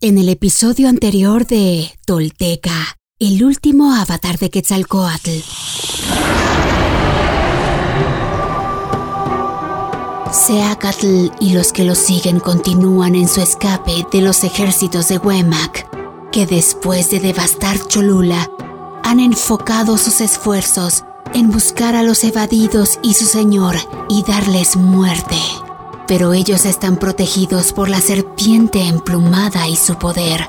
En el episodio anterior de Tolteca, el último avatar de Quetzalcoatl. Seacatl y los que lo siguen continúan en su escape de los ejércitos de Huemac, que después de devastar Cholula, han enfocado sus esfuerzos en buscar a los evadidos y su señor y darles muerte pero ellos están protegidos por la serpiente emplumada y su poder,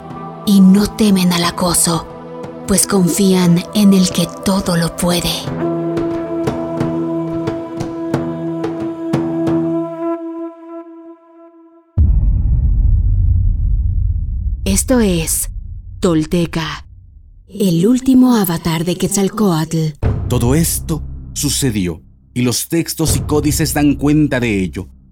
y no temen al acoso, pues confían en el que todo lo puede. Esto es Tolteca, el último avatar de Quetzalcoatl. Todo esto sucedió y los textos y códices dan cuenta de ello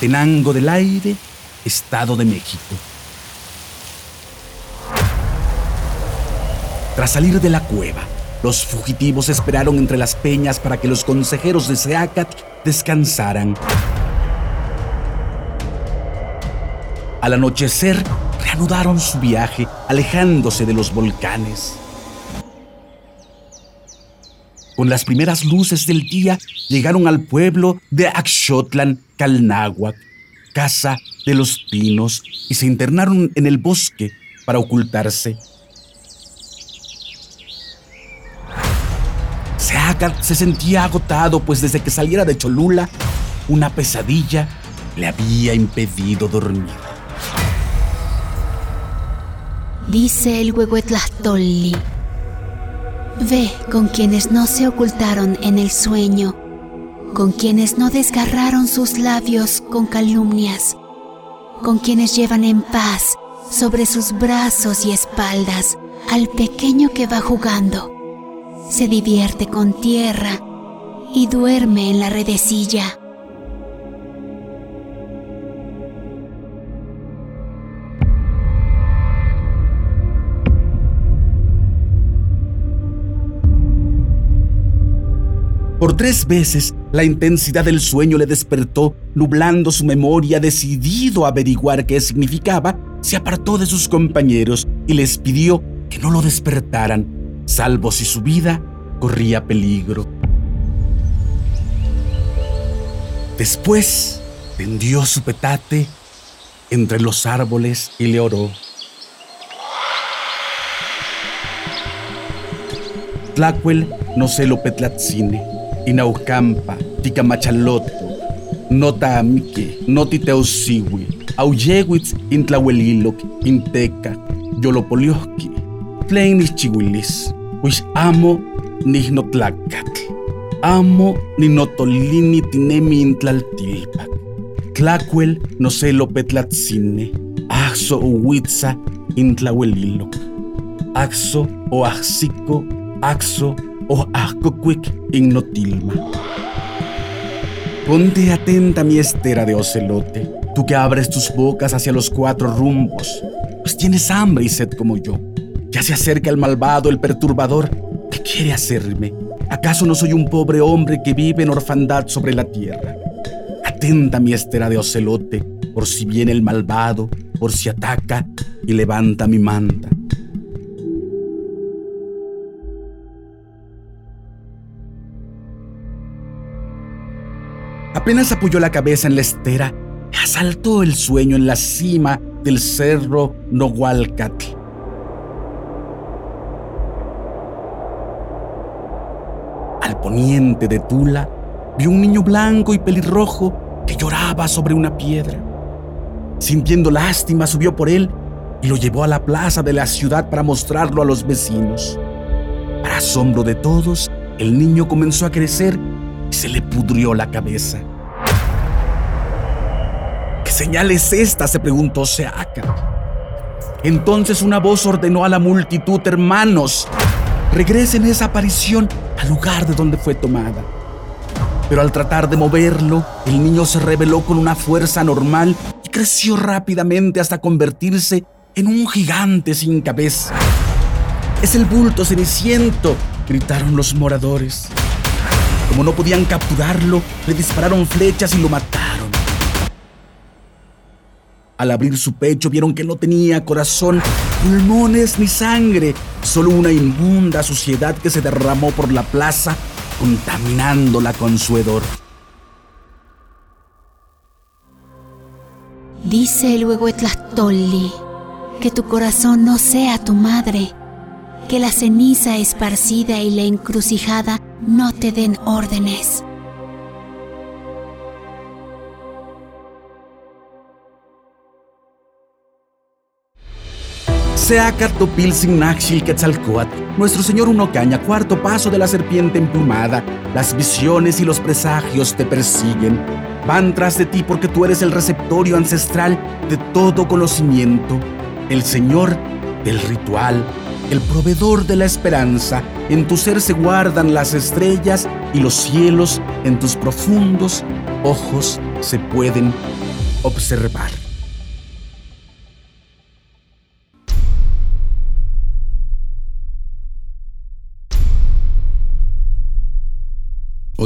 Tenango del Aire, Estado de México. Tras salir de la cueva, los fugitivos esperaron entre las peñas para que los consejeros de Seacat descansaran. Al anochecer, reanudaron su viaje, alejándose de los volcanes. Con las primeras luces del día llegaron al pueblo de Axotlan, Calnáhuac, casa de los pinos, y se internaron en el bosque para ocultarse. Seagat se sentía agotado, pues desde que saliera de Cholula, una pesadilla le había impedido dormir. Dice el Huehuetlastolli Ve con quienes no se ocultaron en el sueño, con quienes no desgarraron sus labios con calumnias, con quienes llevan en paz sobre sus brazos y espaldas al pequeño que va jugando, se divierte con tierra y duerme en la redecilla. Por tres veces la intensidad del sueño le despertó, nublando su memoria, decidido a averiguar qué significaba, se apartó de sus compañeros y les pidió que no lo despertaran, salvo si su vida corría peligro. Después tendió su petate entre los árboles y le oró. Tlacuel no se lo petlatzine Inaucampa, Ticamachaloto, Nota Amique, Notiteusiwi, Auyewitz, Intlaweliloc, Inteca, Yolopolioski, Tleinis Chihuilis, Huish amo Nihnotlacatl, amo Ninotolini Tinemi Intlaltilpac, Tlacuel no se lo petlatzine, Axo Uwitza Intlaweliloc, Axo o Axico, Axo o Ahcoquic Ignotilma. Ponte atenta, mi estera de ocelote, tú que abres tus bocas hacia los cuatro rumbos, pues tienes hambre y sed como yo, Ya se acerca el malvado, el perturbador. ¿Qué quiere hacerme? ¿Acaso no soy un pobre hombre que vive en orfandad sobre la tierra? Atenta mi estera de ocelote, por si viene el malvado, por si ataca y levanta mi manta. Apenas apoyó la cabeza en la estera, asaltó el sueño en la cima del cerro Nohualcatl. Al poniente de Tula, vio un niño blanco y pelirrojo que lloraba sobre una piedra. Sintiendo lástima, subió por él y lo llevó a la plaza de la ciudad para mostrarlo a los vecinos. Para asombro de todos, el niño comenzó a crecer y se le pudrió la cabeza. ¿Qué señal es esta? se preguntó Seaca. Entonces una voz ordenó a la multitud, hermanos, regresen esa aparición al lugar de donde fue tomada. Pero al tratar de moverlo, el niño se rebeló con una fuerza normal y creció rápidamente hasta convertirse en un gigante sin cabeza. Es el bulto ceniciento, gritaron los moradores. Como no podían capturarlo, le dispararon flechas y lo mataron. Al abrir su pecho vieron que no tenía corazón, pulmones ni sangre, solo una inmunda suciedad que se derramó por la plaza, contaminándola con su hedor. Dice el Huehuetlastolli que tu corazón no sea tu madre, que la ceniza esparcida y la encrucijada no te den órdenes. Seacat Topilsin Naxil Quetzalcoatl, nuestro señor Unocaña, cuarto paso de la serpiente emplumada, las visiones y los presagios te persiguen. Van tras de ti porque tú eres el receptorio ancestral de todo conocimiento, el señor del ritual, el proveedor de la esperanza. En tu ser se guardan las estrellas y los cielos, en tus profundos ojos se pueden observar.